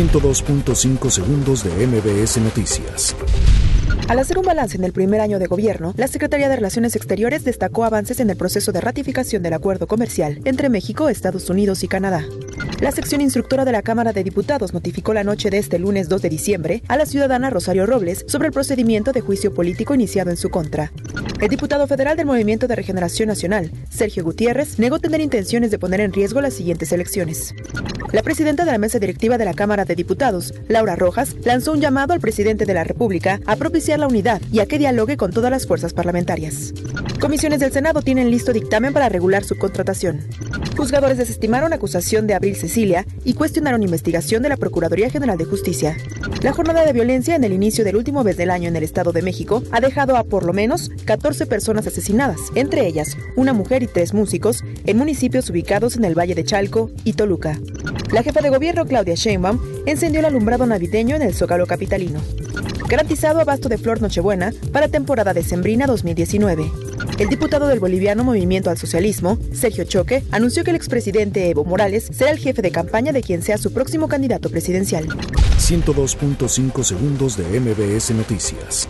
102.5 segundos de MBS Noticias. Al hacer un balance en el primer año de gobierno, la Secretaría de Relaciones Exteriores destacó avances en el proceso de ratificación del acuerdo comercial entre México, Estados Unidos y Canadá. La sección instructora de la Cámara de Diputados notificó la noche de este lunes 2 de diciembre a la ciudadana Rosario Robles sobre el procedimiento de juicio político iniciado en su contra. El diputado federal del Movimiento de Regeneración Nacional, Sergio Gutiérrez, negó tener intenciones de poner en riesgo las siguientes elecciones. La presidenta de la mesa directiva de la Cámara de Diputados, Laura Rojas, lanzó un llamado al presidente de la República a propiciar la unidad y a que dialogue con todas las fuerzas parlamentarias. Comisiones del Senado tienen listo dictamen para regular su contratación. Juzgadores desestimaron acusación de Abril Cecilia y cuestionaron investigación de la Procuraduría General de Justicia. La jornada de violencia en el inicio del último mes del año en el Estado de México ha dejado a por lo menos 14 personas asesinadas, entre ellas una mujer y tres músicos, en municipios ubicados en el Valle de Chalco y Toluca. La jefa de gobierno Claudia Sheinbaum encendió el alumbrado navideño en el Zócalo capitalino. Garantizado abasto de flor Nochebuena para temporada decembrina 2019. El diputado del boliviano Movimiento al Socialismo, Sergio Choque, anunció que el expresidente Evo Morales será el jefe de campaña de quien sea su próximo candidato presidencial. 102.5 segundos de MBS Noticias.